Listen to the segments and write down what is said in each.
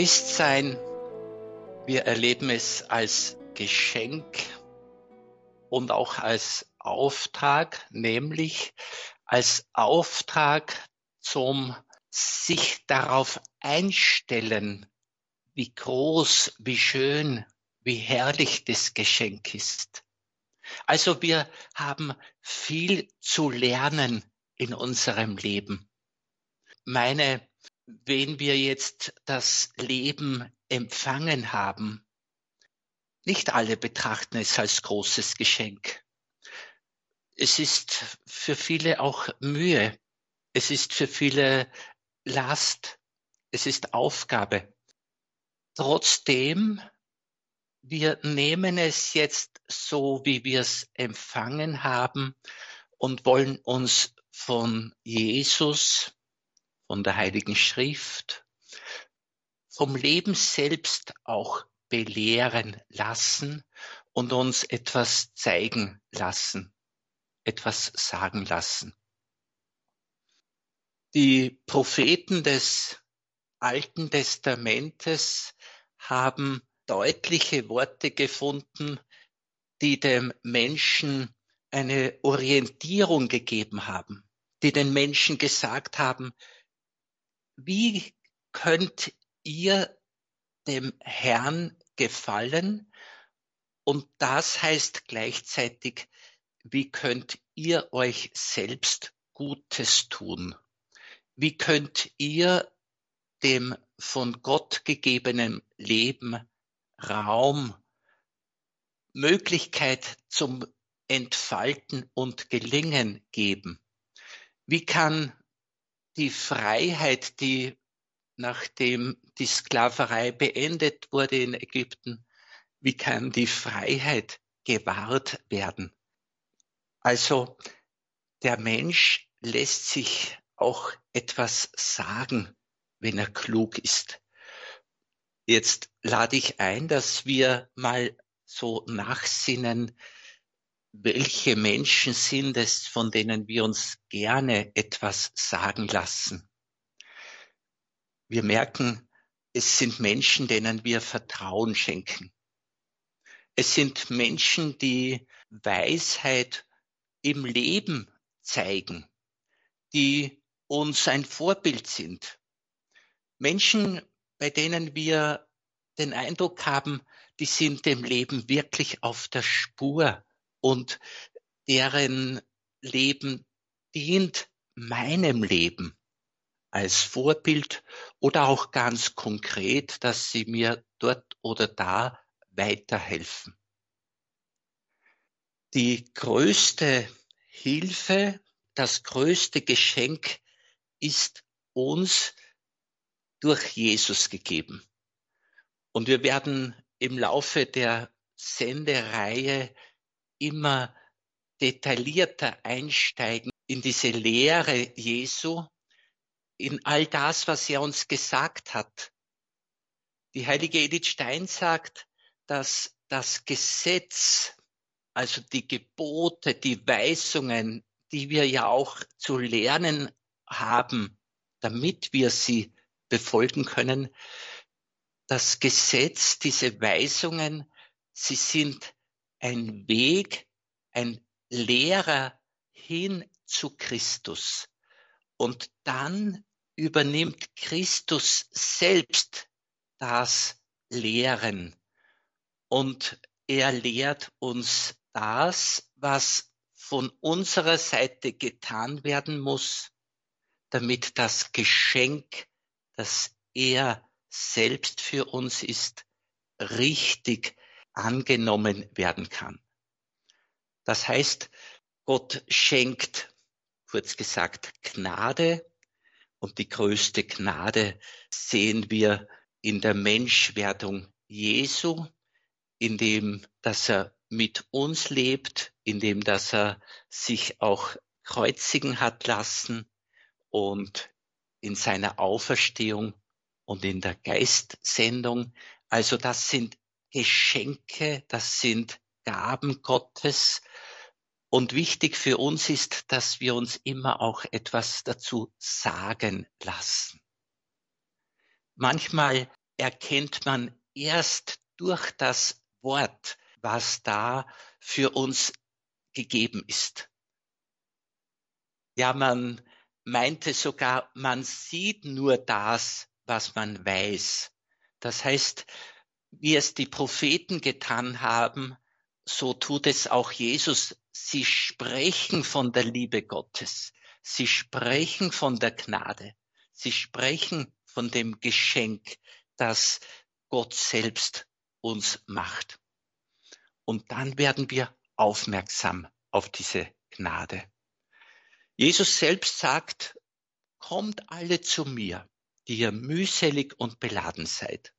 Christsein, wir erleben es als Geschenk und auch als Auftrag, nämlich als Auftrag zum sich darauf einstellen, wie groß, wie schön, wie herrlich das Geschenk ist. Also wir haben viel zu lernen in unserem Leben. Meine, wen wir jetzt das Leben empfangen haben, nicht alle betrachten es als großes Geschenk. Es ist für viele auch Mühe. Es ist für viele Last. Es ist Aufgabe. Trotzdem, wir nehmen es jetzt so, wie wir es empfangen haben und wollen uns von Jesus, von der Heiligen Schrift, vom Leben selbst auch belehren lassen und uns etwas zeigen lassen, etwas sagen lassen. Die Propheten des Alten Testamentes haben deutliche Worte gefunden, die dem Menschen eine Orientierung gegeben haben, die den Menschen gesagt haben, wie könnt ihr dem Herrn gefallen? Und das heißt gleichzeitig, wie könnt ihr euch selbst Gutes tun? Wie könnt ihr dem von Gott gegebenen Leben Raum, Möglichkeit zum Entfalten und Gelingen geben? Wie kann die Freiheit, die nachdem die Sklaverei beendet wurde in Ägypten, wie kann die Freiheit gewahrt werden? Also der Mensch lässt sich auch etwas sagen, wenn er klug ist. Jetzt lade ich ein, dass wir mal so nachsinnen, welche Menschen sind es, von denen wir uns gerne etwas sagen lassen. Wir merken, es sind Menschen, denen wir Vertrauen schenken. Es sind Menschen, die Weisheit im Leben zeigen, die uns ein Vorbild sind. Menschen, bei denen wir den Eindruck haben, die sind dem Leben wirklich auf der Spur und deren Leben dient meinem Leben als Vorbild oder auch ganz konkret, dass sie mir dort oder da weiterhelfen. Die größte Hilfe, das größte Geschenk ist uns durch Jesus gegeben. Und wir werden im Laufe der Sendereihe immer detaillierter einsteigen in diese Lehre Jesu, in all das, was er uns gesagt hat. Die heilige Edith Stein sagt, dass das Gesetz, also die Gebote, die Weisungen, die wir ja auch zu lernen haben, damit wir sie befolgen können. Das Gesetz, diese Weisungen, sie sind ein Weg, ein Lehrer hin zu Christus. Und dann übernimmt Christus selbst das Lehren. Und er lehrt uns das, was von unserer Seite getan werden muss, damit das Geschenk dass er selbst für uns ist, richtig angenommen werden kann. Das heißt, Gott schenkt, kurz gesagt, Gnade und die größte Gnade sehen wir in der Menschwerdung Jesu, in dem, dass er mit uns lebt, in dem, dass er sich auch kreuzigen hat lassen und in seiner Auferstehung und in der Geistsendung. Also das sind Geschenke, das sind Gaben Gottes. Und wichtig für uns ist, dass wir uns immer auch etwas dazu sagen lassen. Manchmal erkennt man erst durch das Wort, was da für uns gegeben ist. Ja, man meinte sogar, man sieht nur das, was man weiß. Das heißt, wie es die Propheten getan haben, so tut es auch Jesus. Sie sprechen von der Liebe Gottes. Sie sprechen von der Gnade. Sie sprechen von dem Geschenk, das Gott selbst uns macht. Und dann werden wir aufmerksam auf diese Gnade. Jesus selbst sagt, kommt alle zu mir, die ihr mühselig und beladen seid.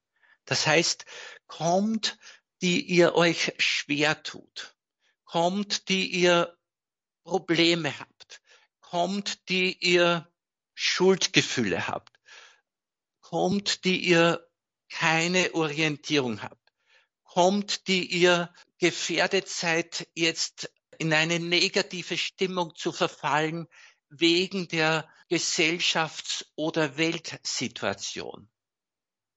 Das heißt, kommt, die ihr euch schwer tut. Kommt, die ihr Probleme habt. Kommt, die ihr Schuldgefühle habt. Kommt, die ihr keine Orientierung habt. Kommt, die ihr gefährdet seid, jetzt in eine negative Stimmung zu verfallen wegen der Gesellschafts- oder Weltsituation.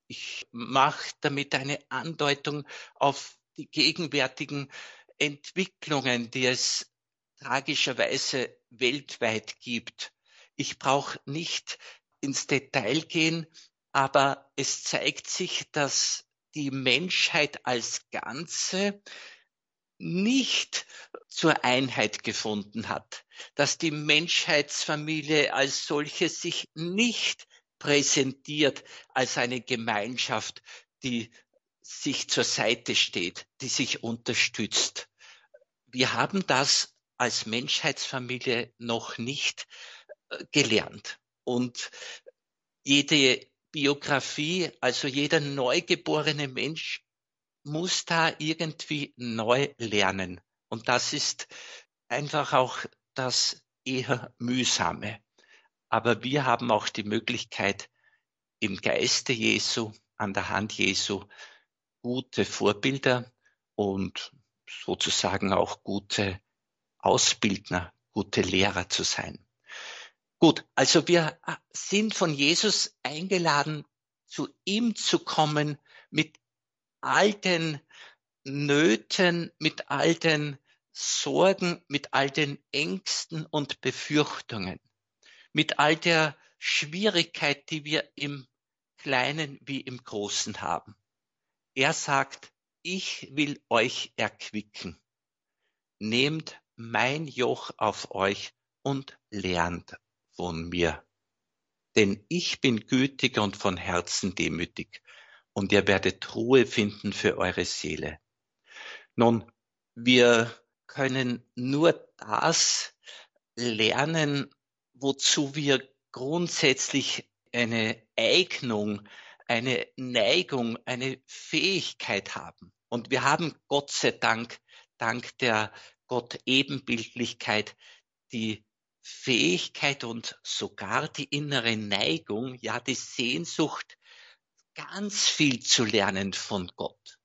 Ich mache damit eine Andeutung auf die gegenwärtigen Entwicklungen, die es tragischerweise weltweit gibt. Ich brauche nicht ins Detail gehen, aber es zeigt sich, dass die Menschheit als Ganze nicht zur Einheit gefunden hat, dass die Menschheitsfamilie als solche sich nicht präsentiert als eine Gemeinschaft, die sich zur Seite steht, die sich unterstützt. Wir haben das als Menschheitsfamilie noch nicht äh, gelernt. Und jede Biografie, also jeder neugeborene Mensch muss da irgendwie neu lernen. Und das ist einfach auch das eher mühsame. Aber wir haben auch die Möglichkeit, im Geiste Jesu, an der Hand Jesu, gute Vorbilder und sozusagen auch gute Ausbildner, gute Lehrer zu sein. Gut, also wir sind von Jesus eingeladen, zu ihm zu kommen mit all den Nöten, mit all den Sorgen, mit all den Ängsten und Befürchtungen, mit all der Schwierigkeit, die wir im Kleinen wie im Großen haben. Er sagt, ich will euch erquicken. Nehmt mein Joch auf euch und lernt von mir. Denn ich bin gütig und von Herzen demütig und ihr werdet Ruhe finden für eure Seele. Nun, wir können nur das lernen, wozu wir grundsätzlich eine Eignung, eine Neigung, eine Fähigkeit haben. Und wir haben Gott sei Dank, dank der Gott-Ebenbildlichkeit, die Fähigkeit und sogar die innere Neigung, ja die Sehnsucht, ganz viel zu lernen von Gott.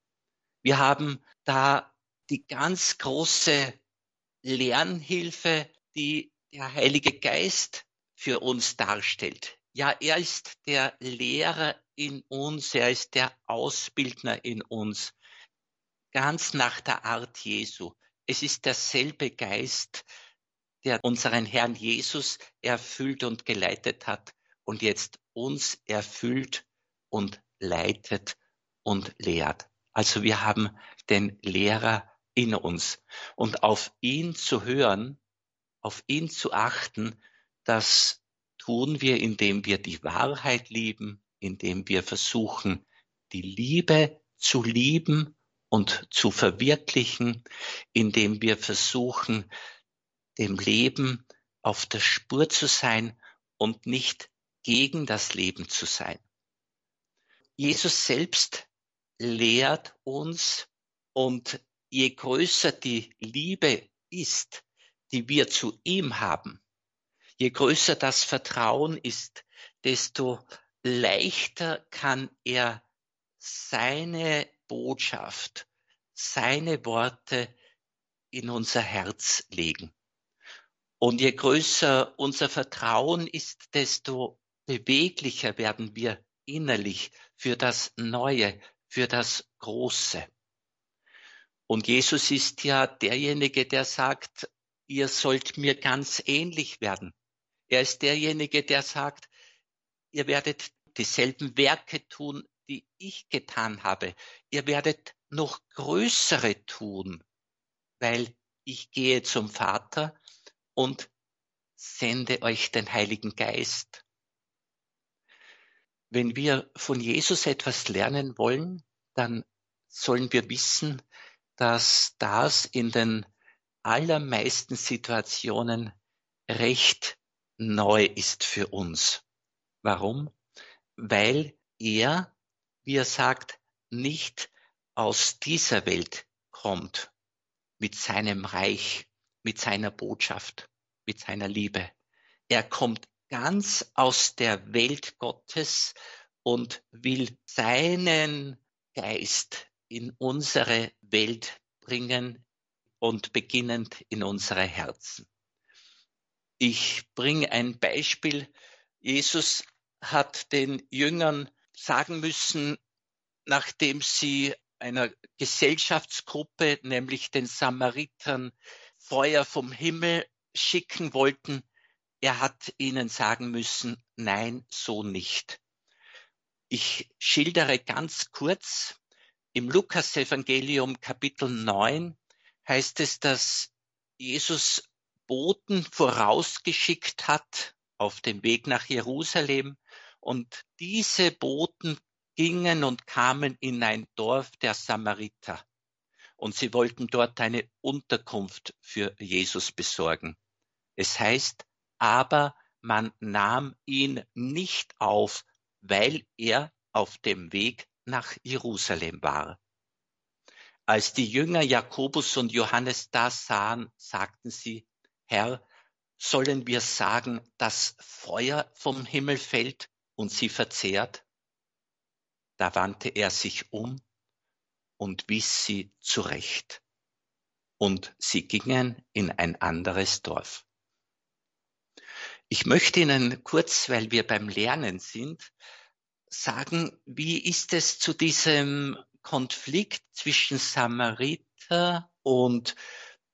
Wir haben da die ganz große Lernhilfe, die der Heilige Geist für uns darstellt. Ja, er ist der Lehrer in uns, er ist der Ausbildner in uns, ganz nach der Art Jesu. Es ist derselbe Geist, der unseren Herrn Jesus erfüllt und geleitet hat und jetzt uns erfüllt und leitet und lehrt. Also wir haben den Lehrer in uns. Und auf ihn zu hören, auf ihn zu achten, das tun wir, indem wir die Wahrheit lieben, indem wir versuchen, die Liebe zu lieben und zu verwirklichen, indem wir versuchen, dem Leben auf der Spur zu sein und nicht gegen das Leben zu sein. Jesus selbst lehrt uns und je größer die Liebe ist, die wir zu ihm haben, je größer das Vertrauen ist, desto leichter kann er seine Botschaft, seine Worte in unser Herz legen. Und je größer unser Vertrauen ist, desto beweglicher werden wir innerlich für das Neue, für das Große. Und Jesus ist ja derjenige, der sagt, ihr sollt mir ganz ähnlich werden. Er ist derjenige, der sagt, ihr werdet dieselben Werke tun, die ich getan habe. Ihr werdet noch größere tun, weil ich gehe zum Vater und sende euch den Heiligen Geist. Wenn wir von Jesus etwas lernen wollen, dann sollen wir wissen, dass das in den allermeisten Situationen recht neu ist für uns. Warum? Weil er, wie er sagt, nicht aus dieser Welt kommt mit seinem Reich, mit seiner Botschaft, mit seiner Liebe. Er kommt ganz aus der Welt Gottes und will seinen Geist in unsere Welt bringen und beginnend in unsere Herzen. Ich bringe ein Beispiel. Jesus hat den Jüngern sagen müssen, nachdem sie einer Gesellschaftsgruppe, nämlich den Samaritern, Feuer vom Himmel schicken wollten, er hat ihnen sagen müssen, nein, so nicht. Ich schildere ganz kurz. Im Lukas-Evangelium Kapitel 9 heißt es, dass Jesus Boten vorausgeschickt hat auf dem Weg nach Jerusalem und diese Boten gingen und kamen in ein Dorf der Samariter und sie wollten dort eine Unterkunft für Jesus besorgen. Es heißt, aber man nahm ihn nicht auf, weil er auf dem Weg nach Jerusalem war. Als die Jünger Jakobus und Johannes das sahen, sagten sie, Herr, sollen wir sagen, dass Feuer vom Himmel fällt und sie verzehrt? Da wandte er sich um und wies sie zurecht. Und sie gingen in ein anderes Dorf. Ich möchte Ihnen kurz, weil wir beim Lernen sind, sagen, wie ist es zu diesem Konflikt zwischen Samariter und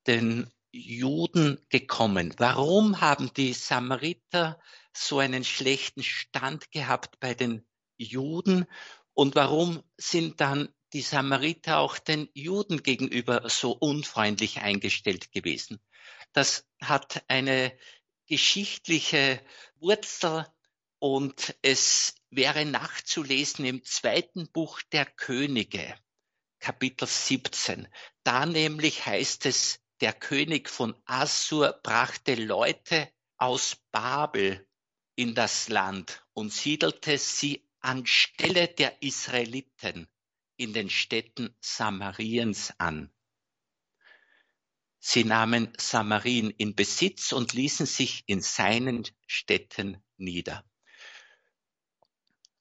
den Juden gekommen? Warum haben die Samariter so einen schlechten Stand gehabt bei den Juden? Und warum sind dann die Samariter auch den Juden gegenüber so unfreundlich eingestellt gewesen? Das hat eine geschichtliche Wurzel und es wäre nachzulesen im zweiten Buch der Könige, Kapitel 17. Da nämlich heißt es, der König von Assur brachte Leute aus Babel in das Land und siedelte sie anstelle der Israeliten in den Städten Samariens an. Sie nahmen Samarien in Besitz und ließen sich in seinen Städten nieder.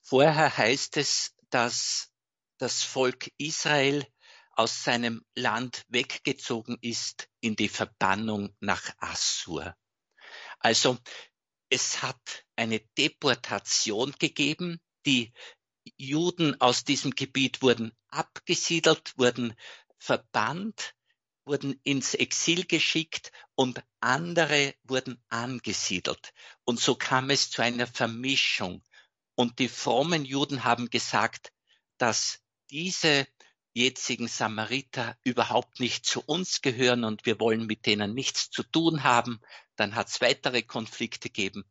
Vorher heißt es, dass das Volk Israel aus seinem Land weggezogen ist in die Verbannung nach Assur. Also es hat eine Deportation gegeben. Die Juden aus diesem Gebiet wurden abgesiedelt, wurden verbannt wurden ins Exil geschickt und andere wurden angesiedelt. Und so kam es zu einer Vermischung. Und die frommen Juden haben gesagt, dass diese jetzigen Samariter überhaupt nicht zu uns gehören und wir wollen mit denen nichts zu tun haben. Dann hat es weitere Konflikte gegeben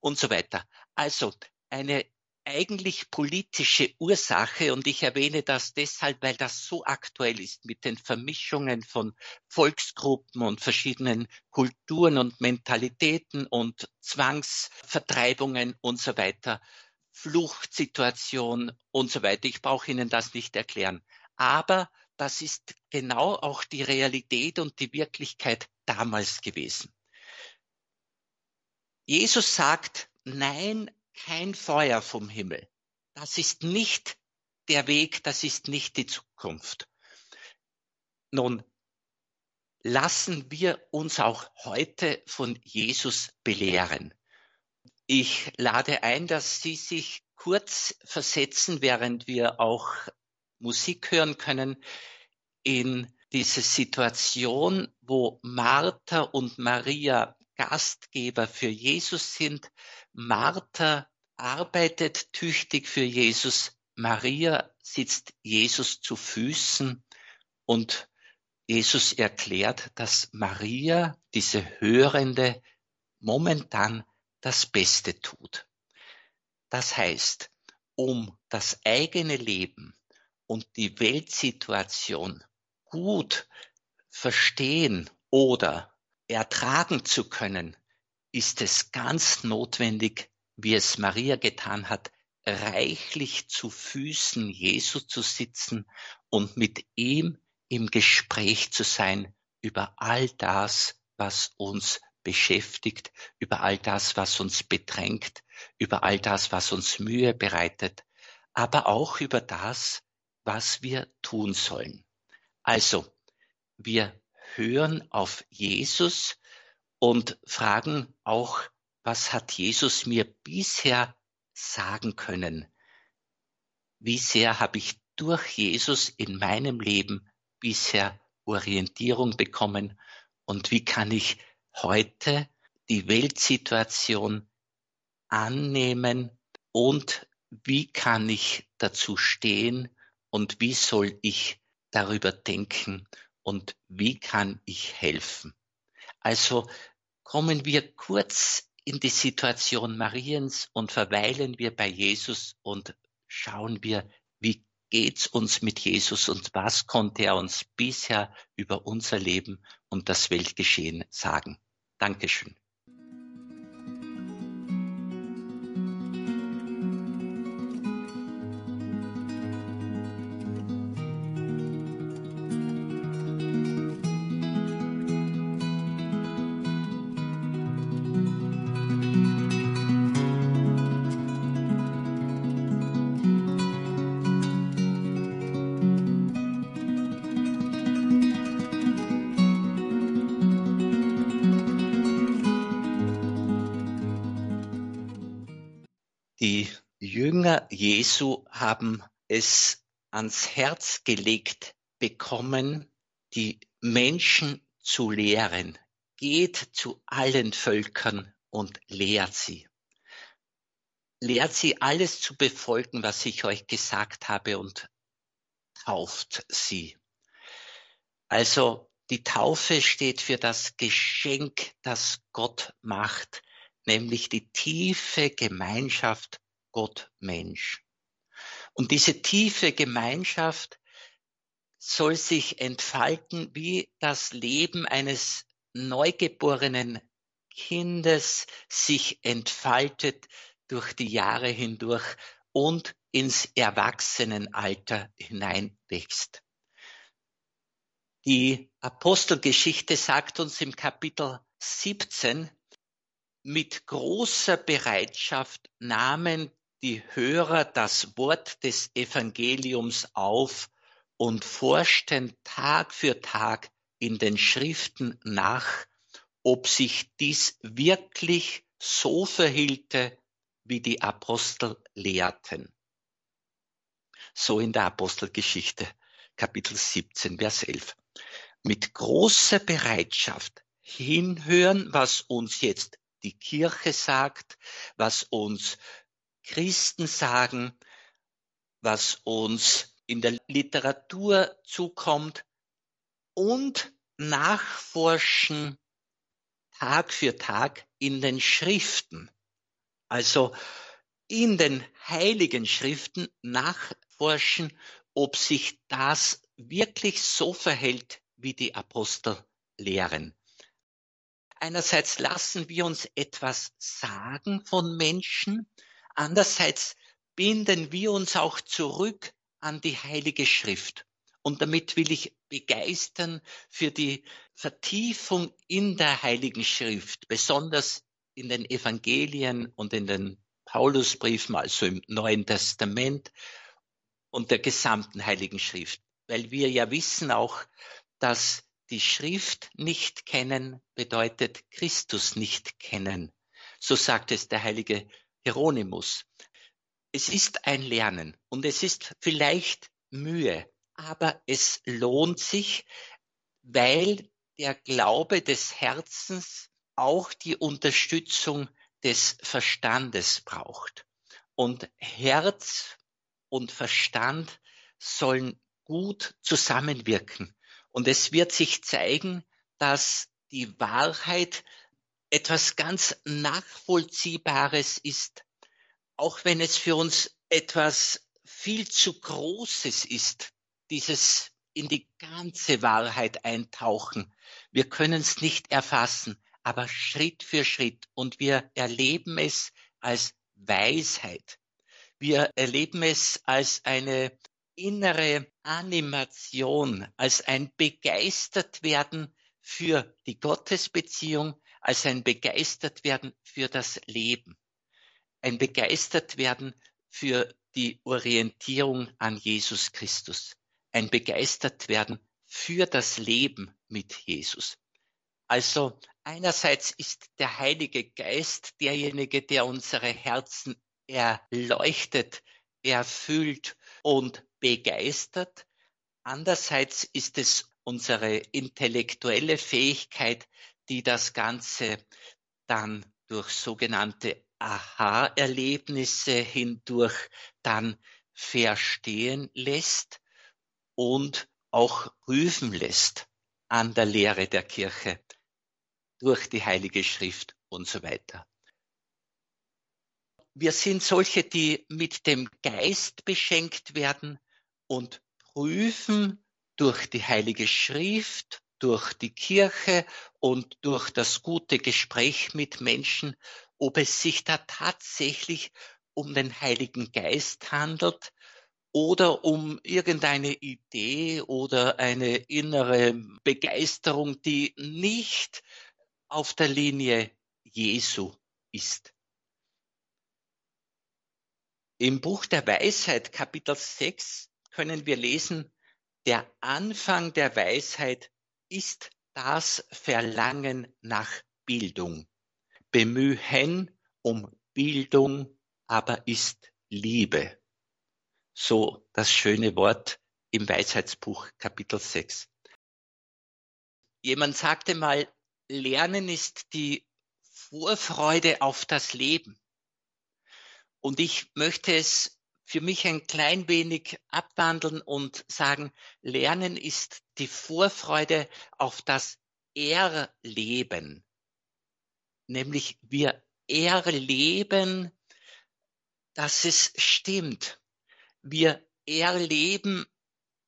und so weiter. Also eine eigentlich politische Ursache und ich erwähne das deshalb, weil das so aktuell ist mit den Vermischungen von Volksgruppen und verschiedenen Kulturen und Mentalitäten und Zwangsvertreibungen und so weiter, Fluchtsituation und so weiter. Ich brauche Ihnen das nicht erklären. Aber das ist genau auch die Realität und die Wirklichkeit damals gewesen. Jesus sagt, nein, kein Feuer vom Himmel. Das ist nicht der Weg, das ist nicht die Zukunft. Nun, lassen wir uns auch heute von Jesus belehren. Ich lade ein, dass Sie sich kurz versetzen, während wir auch Musik hören können, in diese Situation, wo Martha und Maria Gastgeber für Jesus sind. Martha arbeitet tüchtig für Jesus. Maria sitzt Jesus zu Füßen und Jesus erklärt, dass Maria, diese Hörende, momentan das Beste tut. Das heißt, um das eigene Leben und die Weltsituation gut verstehen oder ertragen zu können, ist es ganz notwendig, wie es Maria getan hat, reichlich zu Füßen Jesu zu sitzen und mit ihm im Gespräch zu sein über all das, was uns beschäftigt, über all das, was uns bedrängt, über all das, was uns Mühe bereitet, aber auch über das, was wir tun sollen. Also, wir hören auf Jesus und fragen auch, was hat Jesus mir bisher sagen können? Wie sehr habe ich durch Jesus in meinem Leben bisher Orientierung bekommen und wie kann ich heute die Weltsituation annehmen und wie kann ich dazu stehen und wie soll ich darüber denken und wie kann ich helfen. Also kommen wir kurz in die Situation Mariens und verweilen wir bei Jesus und schauen wir, wie geht's uns mit Jesus und was konnte er uns bisher über unser Leben und das Weltgeschehen sagen. Dankeschön. Die Jünger Jesu haben es ans Herz gelegt bekommen, die Menschen zu lehren. Geht zu allen Völkern und lehrt sie. Lehrt sie alles zu befolgen, was ich euch gesagt habe und tauft sie. Also die Taufe steht für das Geschenk, das Gott macht nämlich die tiefe Gemeinschaft Gott-Mensch. Und diese tiefe Gemeinschaft soll sich entfalten wie das Leben eines neugeborenen Kindes sich entfaltet durch die Jahre hindurch und ins Erwachsenenalter hineinwächst. Die Apostelgeschichte sagt uns im Kapitel 17, mit großer Bereitschaft nahmen die Hörer das Wort des Evangeliums auf und forschten Tag für Tag in den Schriften nach, ob sich dies wirklich so verhielte, wie die Apostel lehrten. So in der Apostelgeschichte, Kapitel 17, Vers 11. Mit großer Bereitschaft hinhören, was uns jetzt die Kirche sagt, was uns Christen sagen, was uns in der Literatur zukommt und nachforschen Tag für Tag in den Schriften. Also in den heiligen Schriften nachforschen, ob sich das wirklich so verhält, wie die Apostel lehren. Einerseits lassen wir uns etwas sagen von Menschen, andererseits binden wir uns auch zurück an die Heilige Schrift. Und damit will ich begeistern für die Vertiefung in der Heiligen Schrift, besonders in den Evangelien und in den Paulusbriefen, also im Neuen Testament und der gesamten Heiligen Schrift. Weil wir ja wissen auch, dass die Schrift nicht kennen bedeutet Christus nicht kennen. So sagt es der heilige Hieronymus. es ist ein Lernen und es ist vielleicht Mühe, aber es lohnt sich, weil der Glaube des Herzens auch die Unterstützung des Verstandes braucht. Und Herz und Verstand sollen gut zusammenwirken. Und es wird sich zeigen, dass die Wahrheit etwas ganz Nachvollziehbares ist, auch wenn es für uns etwas viel zu Großes ist, dieses in die ganze Wahrheit eintauchen. Wir können es nicht erfassen, aber Schritt für Schritt und wir erleben es als Weisheit. Wir erleben es als eine innere Animation, als ein Begeistertwerden für die Gottesbeziehung, als ein Begeistertwerden für das Leben, ein Begeistertwerden für die Orientierung an Jesus Christus, ein Begeistertwerden für das Leben mit Jesus. Also einerseits ist der Heilige Geist derjenige, der unsere Herzen erleuchtet, erfüllt und begeistert. Andererseits ist es unsere intellektuelle Fähigkeit, die das Ganze dann durch sogenannte Aha-Erlebnisse hindurch dann verstehen lässt und auch prüfen lässt an der Lehre der Kirche durch die Heilige Schrift und so weiter. Wir sind solche, die mit dem Geist beschenkt werden und prüfen durch die Heilige Schrift, durch die Kirche und durch das gute Gespräch mit Menschen, ob es sich da tatsächlich um den Heiligen Geist handelt oder um irgendeine Idee oder eine innere Begeisterung, die nicht auf der Linie Jesu ist. Im Buch der Weisheit, Kapitel 6, können wir lesen, der Anfang der Weisheit ist das Verlangen nach Bildung. Bemühen um Bildung aber ist Liebe. So das schöne Wort im Weisheitsbuch Kapitel 6. Jemand sagte mal, Lernen ist die Vorfreude auf das Leben. Und ich möchte es für mich ein klein wenig abwandeln und sagen, Lernen ist die Vorfreude auf das Erleben. Nämlich wir erleben, dass es stimmt. Wir erleben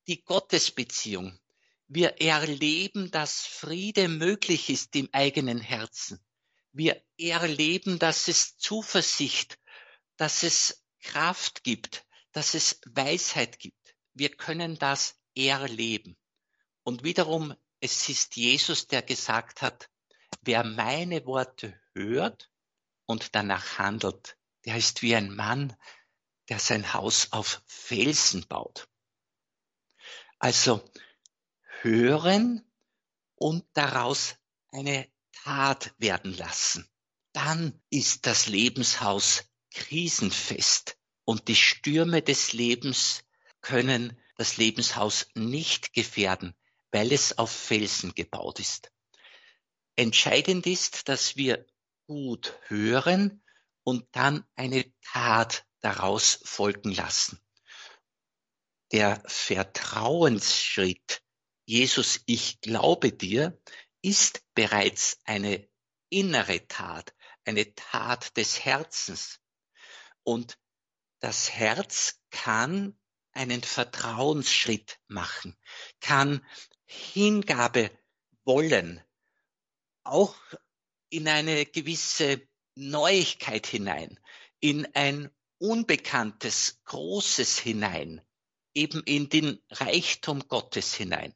die Gottesbeziehung. Wir erleben, dass Friede möglich ist im eigenen Herzen. Wir erleben, dass es Zuversicht, dass es Kraft gibt, dass es Weisheit gibt. Wir können das erleben. Und wiederum, es ist Jesus, der gesagt hat, wer meine Worte hört und danach handelt, der ist wie ein Mann, der sein Haus auf Felsen baut. Also hören und daraus eine Tat werden lassen. Dann ist das Lebenshaus krisenfest und die Stürme des Lebens können das Lebenshaus nicht gefährden, weil es auf Felsen gebaut ist. Entscheidend ist, dass wir gut hören und dann eine Tat daraus folgen lassen. Der Vertrauensschritt Jesus, ich glaube dir, ist bereits eine innere Tat, eine Tat des Herzens. Und das Herz kann einen Vertrauensschritt machen, kann Hingabe wollen, auch in eine gewisse Neuigkeit hinein, in ein Unbekanntes, Großes hinein, eben in den Reichtum Gottes hinein.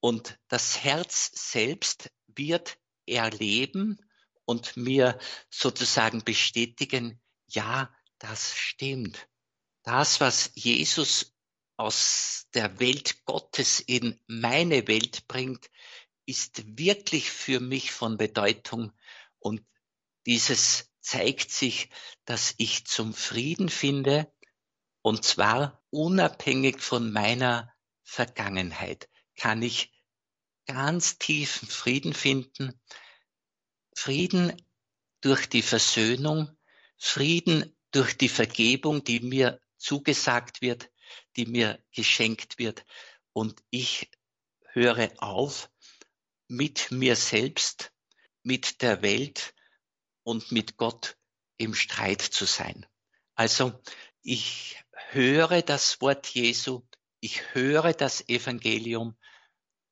Und das Herz selbst wird erleben und mir sozusagen bestätigen, ja, das stimmt. Das, was Jesus aus der Welt Gottes in meine Welt bringt, ist wirklich für mich von Bedeutung und dieses zeigt sich, dass ich zum Frieden finde, und zwar unabhängig von meiner Vergangenheit, kann ich ganz tiefen Frieden finden. Frieden durch die Versöhnung, Frieden durch die Vergebung, die mir zugesagt wird, die mir geschenkt wird. Und ich höre auf, mit mir selbst, mit der Welt und mit Gott im Streit zu sein. Also ich höre das Wort Jesu, ich höre das Evangelium,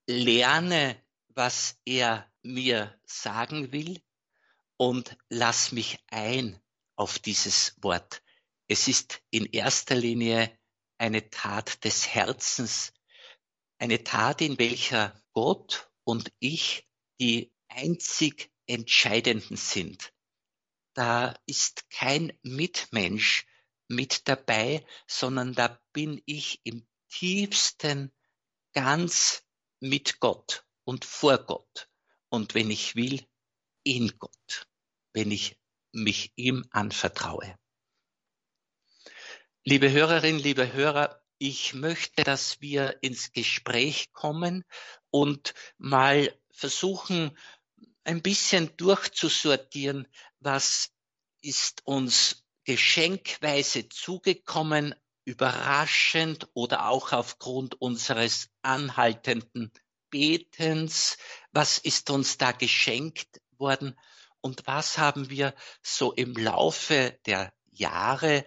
lerne, was er mir sagen will und lass mich ein auf dieses Wort. Es ist in erster Linie eine Tat des Herzens, eine Tat, in welcher Gott und ich die einzig Entscheidenden sind. Da ist kein Mitmensch mit dabei, sondern da bin ich im tiefsten ganz mit Gott und vor Gott. Und wenn ich will, in Gott, wenn ich mich ihm anvertraue. Liebe Hörerinnen, liebe Hörer, ich möchte, dass wir ins Gespräch kommen und mal versuchen, ein bisschen durchzusortieren, was ist uns geschenkweise zugekommen, überraschend oder auch aufgrund unseres anhaltenden Betens, was ist uns da geschenkt worden und was haben wir so im Laufe der Jahre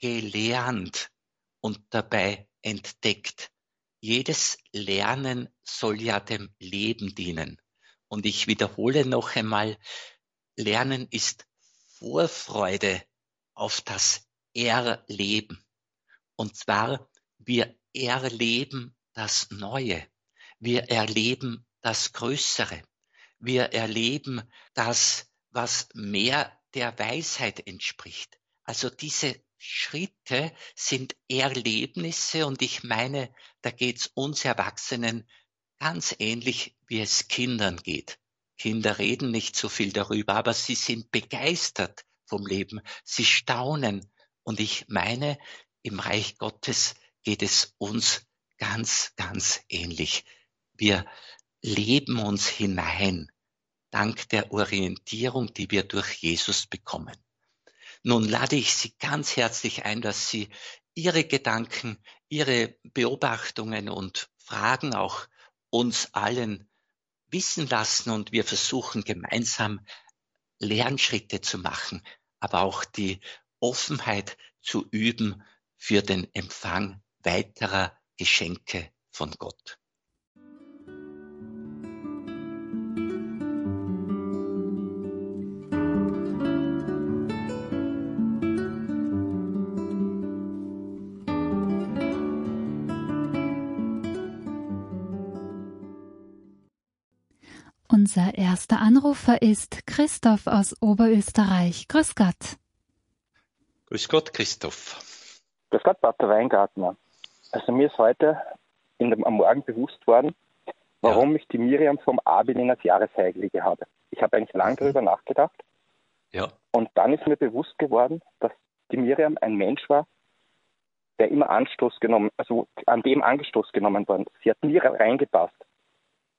gelernt und dabei entdeckt. Jedes Lernen soll ja dem Leben dienen. Und ich wiederhole noch einmal, Lernen ist Vorfreude auf das Erleben. Und zwar, wir erleben das Neue. Wir erleben das Größere. Wir erleben das, was mehr der Weisheit entspricht. Also diese Schritte sind Erlebnisse und ich meine, da geht's uns Erwachsenen ganz ähnlich, wie es Kindern geht. Kinder reden nicht so viel darüber, aber sie sind begeistert vom Leben. Sie staunen. Und ich meine, im Reich Gottes geht es uns ganz, ganz ähnlich. Wir leben uns hinein, dank der Orientierung, die wir durch Jesus bekommen. Nun lade ich Sie ganz herzlich ein, dass Sie Ihre Gedanken, Ihre Beobachtungen und Fragen auch uns allen wissen lassen und wir versuchen gemeinsam Lernschritte zu machen, aber auch die Offenheit zu üben für den Empfang weiterer Geschenke von Gott. Unser erster Anrufer ist Christoph aus Oberösterreich. Grüß Gott. Grüß Gott, Christoph. Grüß Gott, Pater Weingartner. Also mir ist heute dem, am Morgen bewusst worden, warum ja. ich die Miriam vom Abelin als Jahresheilige habe. Ich habe eigentlich lange mhm. darüber nachgedacht. Ja. Und dann ist mir bewusst geworden, dass die Miriam ein Mensch war, der immer Anstoß genommen, also an dem Angestoß genommen worden. Sie hat nie reingepasst.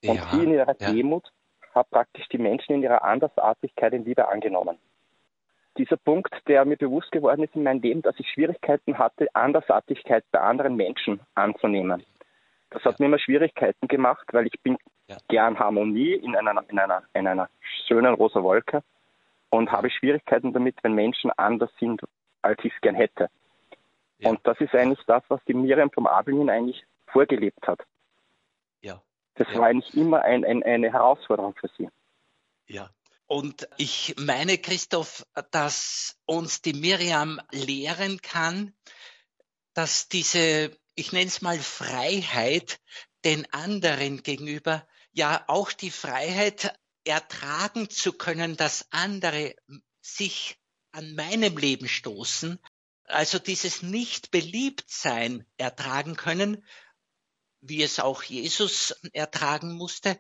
Und ja, sie in ihrer ja. Demut hat praktisch die Menschen in ihrer Andersartigkeit in Liebe angenommen. Dieser Punkt, der mir bewusst geworden ist in meinem Leben, dass ich Schwierigkeiten hatte, Andersartigkeit bei anderen Menschen anzunehmen. Das hat mir immer Schwierigkeiten gemacht, weil ich bin ja. gern Harmonie in einer, in, einer, in einer schönen rosa Wolke und habe Schwierigkeiten damit, wenn Menschen anders sind, als ich es gern hätte. Ja. Und das ist eigentlich das, was die Miriam vom Abelin eigentlich vorgelebt hat. Das ja. war eigentlich immer ein, ein, eine Herausforderung für sie. Ja. Und ich meine, Christoph, dass uns die Miriam lehren kann, dass diese, ich nenne es mal Freiheit den anderen gegenüber, ja auch die Freiheit ertragen zu können, dass andere sich an meinem Leben stoßen, also dieses nicht beliebt sein ertragen können, wie es auch Jesus ertragen musste,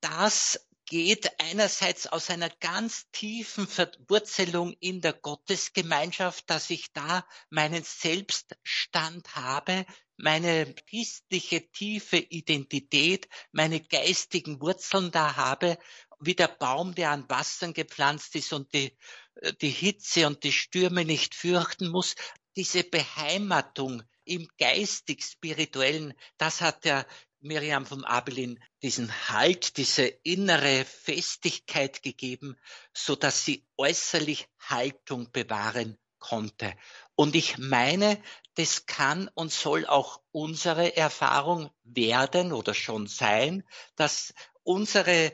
das geht einerseits aus einer ganz tiefen Verwurzelung in der Gottesgemeinschaft, dass ich da meinen Selbststand habe, meine christliche tiefe Identität, meine geistigen Wurzeln da habe, wie der Baum, der an Wassern gepflanzt ist und die, äh, die Hitze und die Stürme nicht fürchten muss. Diese Beheimatung im geistig-spirituellen, das hat der Miriam von Abelin diesen Halt, diese innere Festigkeit gegeben, so dass sie äußerlich Haltung bewahren konnte. Und ich meine, das kann und soll auch unsere Erfahrung werden oder schon sein, dass unsere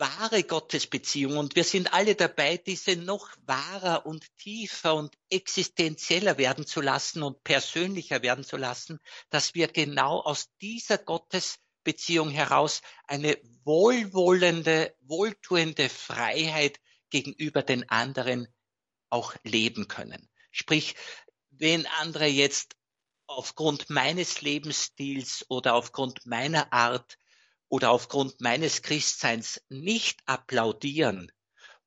wahre Gottesbeziehung und wir sind alle dabei, diese noch wahrer und tiefer und existenzieller werden zu lassen und persönlicher werden zu lassen, dass wir genau aus dieser Gottesbeziehung heraus eine wohlwollende, wohltuende Freiheit gegenüber den anderen auch leben können. Sprich, wenn andere jetzt aufgrund meines Lebensstils oder aufgrund meiner Art oder aufgrund meines Christseins nicht applaudieren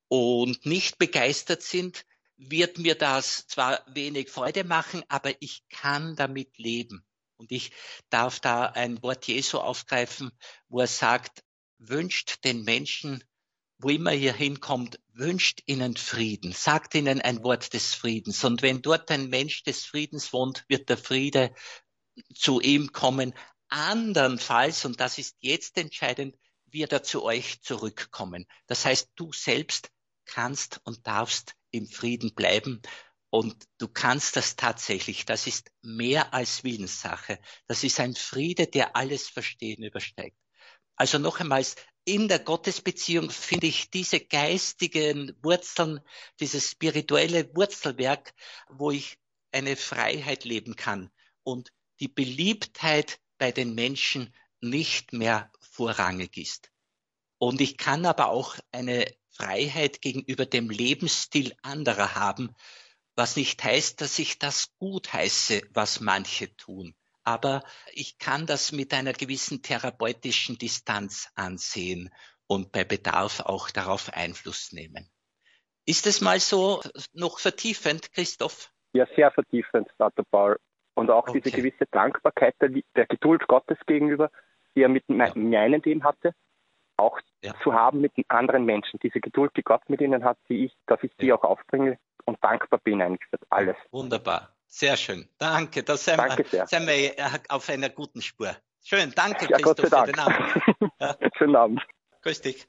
und nicht begeistert sind, wird mir das zwar wenig Freude machen, aber ich kann damit leben. Und ich darf da ein Wort Jesu aufgreifen, wo er sagt, wünscht den Menschen, wo immer ihr hinkommt, wünscht ihnen Frieden, sagt ihnen ein Wort des Friedens. Und wenn dort ein Mensch des Friedens wohnt, wird der Friede zu ihm kommen, Andernfalls, und das ist jetzt entscheidend, wird er zu euch zurückkommen. Das heißt, du selbst kannst und darfst im Frieden bleiben und du kannst das tatsächlich. Das ist mehr als Willenssache. Das ist ein Friede, der alles Verstehen übersteigt. Also noch einmal, in der Gottesbeziehung finde ich diese geistigen Wurzeln, dieses spirituelle Wurzelwerk, wo ich eine Freiheit leben kann und die Beliebtheit bei den Menschen nicht mehr vorrangig ist. Und ich kann aber auch eine Freiheit gegenüber dem Lebensstil anderer haben, was nicht heißt, dass ich das gut heiße, was manche tun. Aber ich kann das mit einer gewissen therapeutischen Distanz ansehen und bei Bedarf auch darauf Einfluss nehmen. Ist es mal so noch vertiefend, Christoph? Ja, sehr vertiefend, Dr. Paul und auch okay. diese gewisse Dankbarkeit der, der, Geduld Gottes gegenüber, die er mit ja. meinen Leben hatte, auch ja. zu haben mit den anderen Menschen. Diese Geduld, die Gott mit ihnen hat, die ich, dass ich die ja. auch aufbringe und dankbar bin eigentlich für alles. Wunderbar. Sehr schön. Danke. Da sind, danke wir, sind wir auf einer guten Spur. Schön. Danke, ja, Christoph, für den Abend. Ja. Schönen Abend. Grüß dich.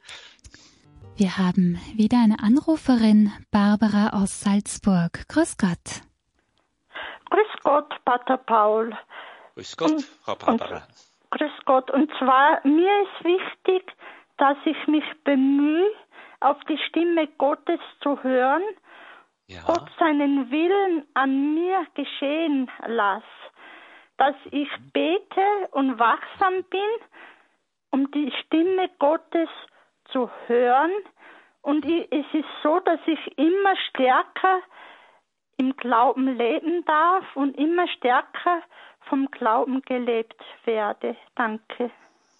Wir haben wieder eine Anruferin, Barbara aus Salzburg. Grüß Gott. Grüß Gott, Pater Paul. Grüß Gott, und, Frau Barbara. Und, grüß Gott. Und zwar, mir ist wichtig, dass ich mich bemühe, auf die Stimme Gottes zu hören, ja. Gott seinen Willen an mir geschehen lasse, dass ich bete und wachsam bin, um die Stimme Gottes zu hören. Und es ist so, dass ich immer stärker im Glauben leben darf und immer stärker vom Glauben gelebt werde. Danke.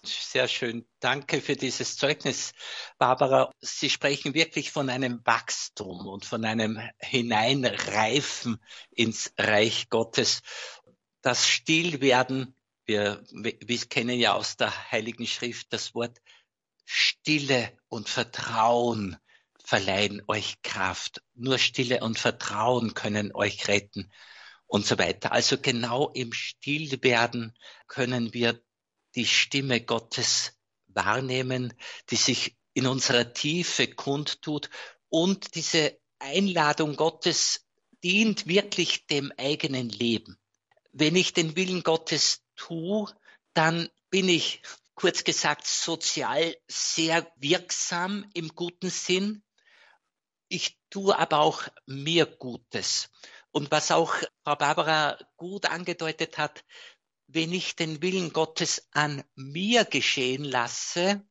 Sehr schön. Danke für dieses Zeugnis, Barbara. Sie sprechen wirklich von einem Wachstum und von einem Hineinreifen ins Reich Gottes. Das Stillwerden, wir, wir kennen ja aus der Heiligen Schrift das Wort Stille und Vertrauen verleihen euch Kraft. Nur Stille und Vertrauen können euch retten und so weiter. Also genau im Stillwerden können wir die Stimme Gottes wahrnehmen, die sich in unserer Tiefe kundtut und diese Einladung Gottes dient wirklich dem eigenen Leben. Wenn ich den Willen Gottes tue, dann bin ich kurz gesagt sozial sehr wirksam im guten Sinn ich tue aber auch mir Gutes. Und was auch Frau Barbara gut angedeutet hat, wenn ich den Willen Gottes an mir geschehen lasse,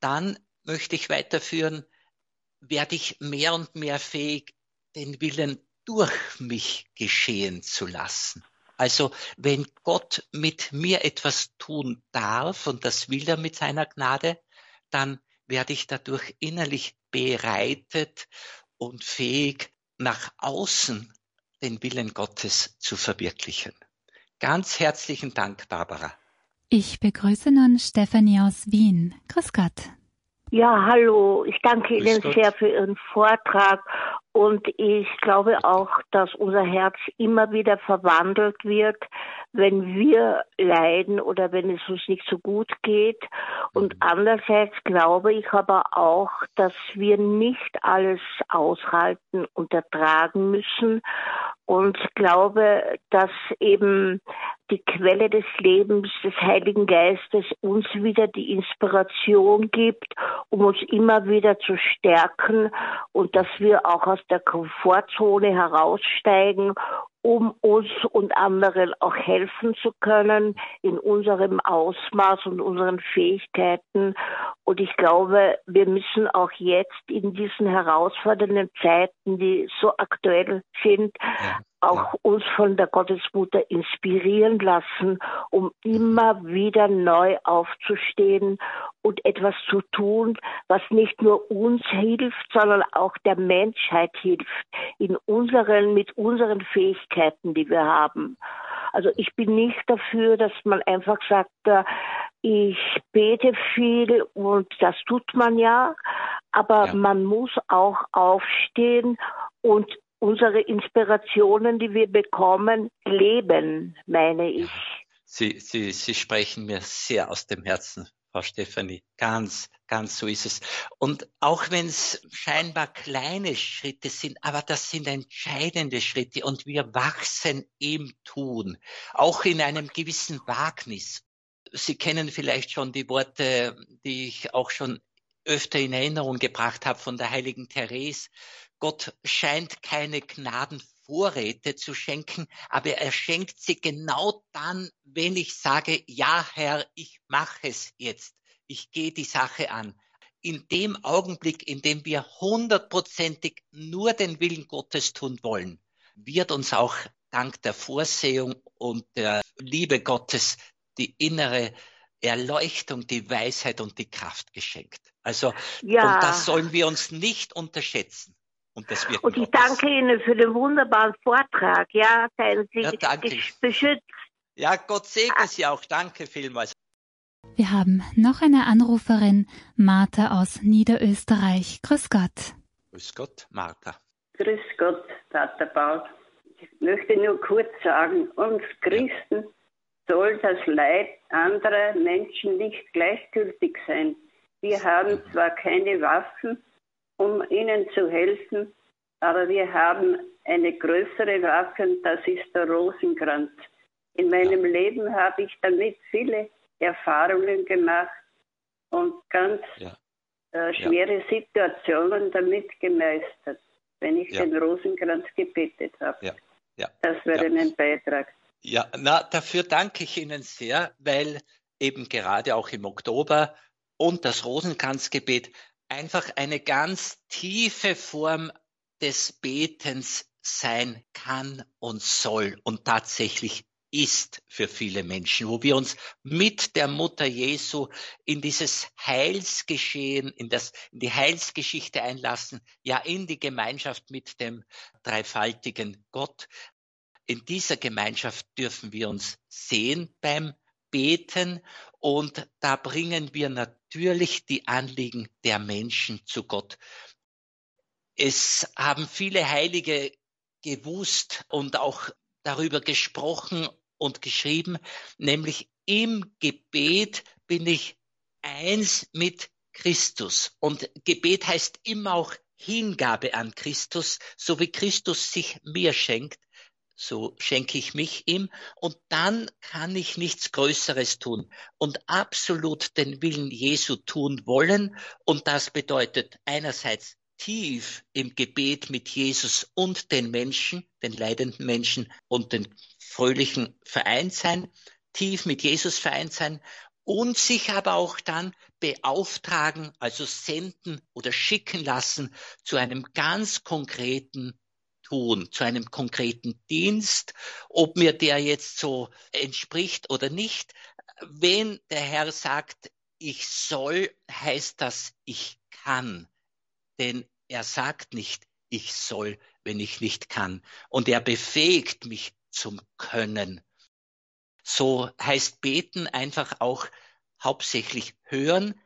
dann möchte ich weiterführen, werde ich mehr und mehr fähig, den Willen durch mich geschehen zu lassen. Also wenn Gott mit mir etwas tun darf, und das will er mit seiner Gnade, dann werde ich dadurch innerlich bereitet und fähig, nach außen den Willen Gottes zu verwirklichen. Ganz herzlichen Dank, Barbara. Ich begrüße nun Stefanie aus Wien. Grüß Gott. Ja, hallo. Ich danke Grüß Ihnen Gott. sehr für Ihren Vortrag und ich glaube auch, dass unser Herz immer wieder verwandelt wird, wenn wir leiden oder wenn es uns nicht so gut geht. Und mhm. andererseits glaube ich aber auch, dass wir nicht alles aushalten und ertragen müssen. Und glaube, dass eben die Quelle des Lebens des Heiligen Geistes uns wieder die Inspiration gibt, um uns immer wieder zu stärken und dass wir auch aus der Komfortzone heraussteigen, um uns und anderen auch helfen zu können in unserem Ausmaß und unseren Fähigkeiten. Und ich glaube, wir müssen auch jetzt in diesen herausfordernden Zeiten, die so aktuell sind, auch uns von der Gottesmutter inspirieren lassen, um immer wieder neu aufzustehen und etwas zu tun, was nicht nur uns hilft, sondern auch der Menschheit hilft, in unseren, mit unseren Fähigkeiten, die wir haben. Also ich bin nicht dafür, dass man einfach sagt, äh, ich bete viel und das tut man ja, aber ja. man muss auch aufstehen und unsere Inspirationen, die wir bekommen, leben, meine ich. Sie, Sie, Sie sprechen mir sehr aus dem Herzen, Frau Stefanie. Ganz, ganz so ist es. Und auch wenn es scheinbar kleine Schritte sind, aber das sind entscheidende Schritte und wir wachsen im Tun, auch in einem gewissen Wagnis. Sie kennen vielleicht schon die Worte, die ich auch schon öfter in Erinnerung gebracht habe von der heiligen Therese. Gott scheint keine Gnadenvorräte zu schenken, aber er schenkt sie genau dann, wenn ich sage, ja Herr, ich mache es jetzt, ich gehe die Sache an. In dem Augenblick, in dem wir hundertprozentig nur den Willen Gottes tun wollen, wird uns auch dank der Vorsehung und der Liebe Gottes die innere Erleuchtung, die Weisheit und die Kraft geschenkt. Also, ja. und das sollen wir uns nicht unterschätzen. Und, das wird und ich danke Ihnen für den wunderbaren Vortrag. Ja, seien Sie ja, danke. beschützt. Ja, Gott segne Sie auch. Danke vielmals. Wir haben noch eine Anruferin, Martha aus Niederösterreich. Grüß Gott. Grüß Gott, Martha. Grüß Gott, Pater Paul. Ich möchte nur kurz sagen, uns Christen soll das Leid anderer Menschen nicht gleichgültig sein. Wir haben zwar keine Waffen, um ihnen zu helfen. Aber wir haben eine größere Waffe und das ist der Rosenkranz. In meinem Leben habe ich damit viele Erfahrungen gemacht und ganz ja. äh, schwere ja. Situationen damit gemeistert, wenn ich ja. den Rosenkranz gebetet habe. Das wäre mein Beitrag. Ja, na, dafür danke ich Ihnen sehr, weil eben gerade auch im Oktober und das Rosenkranzgebet einfach eine ganz tiefe Form des Betens sein kann und soll und tatsächlich ist für viele Menschen, wo wir uns mit der Mutter Jesu in dieses Heilsgeschehen, in, das, in die Heilsgeschichte einlassen, ja in die Gemeinschaft mit dem dreifaltigen Gott. In dieser Gemeinschaft dürfen wir uns sehen beim beten und da bringen wir natürlich die Anliegen der Menschen zu Gott. Es haben viele Heilige gewusst und auch darüber gesprochen und geschrieben, nämlich im Gebet bin ich eins mit Christus. Und Gebet heißt immer auch Hingabe an Christus, so wie Christus sich mir schenkt, so schenke ich mich ihm und dann kann ich nichts Größeres tun und absolut den Willen Jesu tun wollen. Und das bedeutet einerseits tief im Gebet mit Jesus und den Menschen, den leidenden Menschen und den fröhlichen vereint sein, tief mit Jesus vereint sein und sich aber auch dann beauftragen, also senden oder schicken lassen zu einem ganz konkreten tun, zu einem konkreten Dienst, ob mir der jetzt so entspricht oder nicht. Wenn der Herr sagt, ich soll heißt das, ich kann. Denn er sagt nicht, ich soll, wenn ich nicht kann. Und er befähigt mich zum Können. So heißt beten einfach auch hauptsächlich hören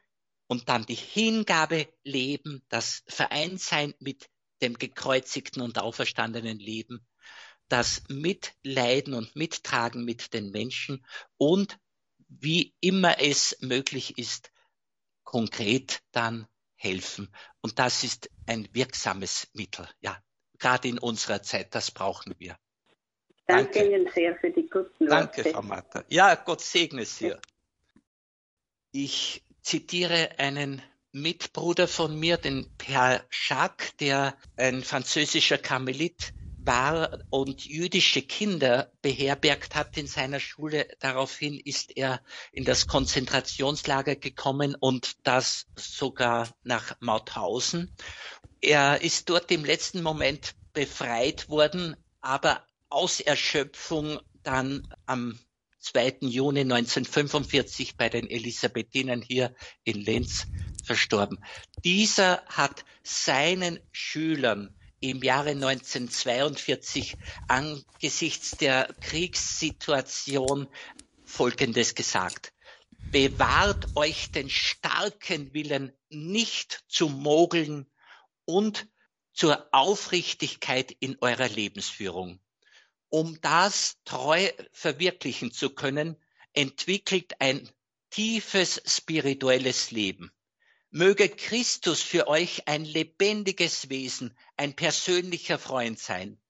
und dann die Hingabe leben, das Vereinssein mit dem gekreuzigten und auferstandenen Leben, das Mitleiden und Mittragen mit den Menschen und wie immer es möglich ist, konkret dann helfen. Und das ist ein wirksames Mittel. Ja, gerade in unserer Zeit, das brauchen wir. Danke, Danke Ihnen sehr für die guten Worte. Danke, Frau Matter. Ja, Gott segne Sie. Ich zitiere einen Mitbruder von mir, den Pierre Jacques, der ein französischer Karmelit war und jüdische Kinder beherbergt hat in seiner Schule. Daraufhin ist er in das Konzentrationslager gekommen und das sogar nach Mauthausen. Er ist dort im letzten Moment befreit worden, aber aus Erschöpfung dann am 2. Juni 1945 bei den Elisabethinen hier in Linz verstorben. Dieser hat seinen Schülern im Jahre 1942 angesichts der Kriegssituation Folgendes gesagt. Bewahrt euch den starken Willen nicht zu mogeln und zur Aufrichtigkeit in eurer Lebensführung. Um das treu verwirklichen zu können, entwickelt ein tiefes spirituelles Leben. Möge Christus für euch ein lebendiges Wesen, ein persönlicher Freund sein.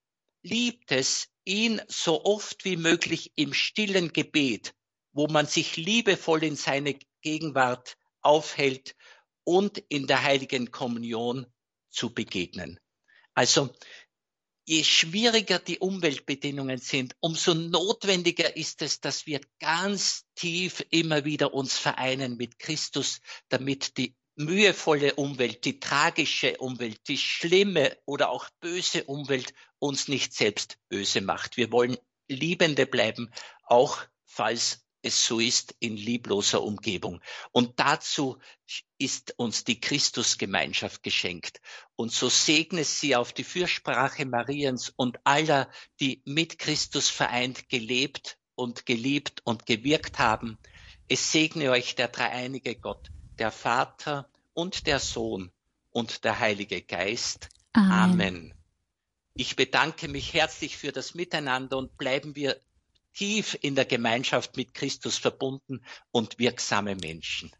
Liebt es, ihn so oft wie möglich im stillen Gebet, wo man sich liebevoll in seine Gegenwart aufhält und in der heiligen Kommunion zu begegnen. Also je schwieriger die Umweltbedingungen sind, umso notwendiger ist es, dass wir ganz tief immer wieder uns vereinen mit Christus, damit die mühevolle Umwelt, die tragische Umwelt, die schlimme oder auch böse Umwelt uns nicht selbst böse macht. Wir wollen Liebende bleiben, auch falls es so ist in liebloser Umgebung. Und dazu ist uns die Christusgemeinschaft geschenkt. Und so segne sie auf die Fürsprache Mariens und aller, die mit Christus vereint gelebt und geliebt und gewirkt haben. Es segne euch der dreieinige Gott, der Vater und der Sohn und der Heilige Geist. Amen. Amen. Ich bedanke mich herzlich für das Miteinander und bleiben wir tief in der Gemeinschaft mit Christus verbunden und wirksame Menschen.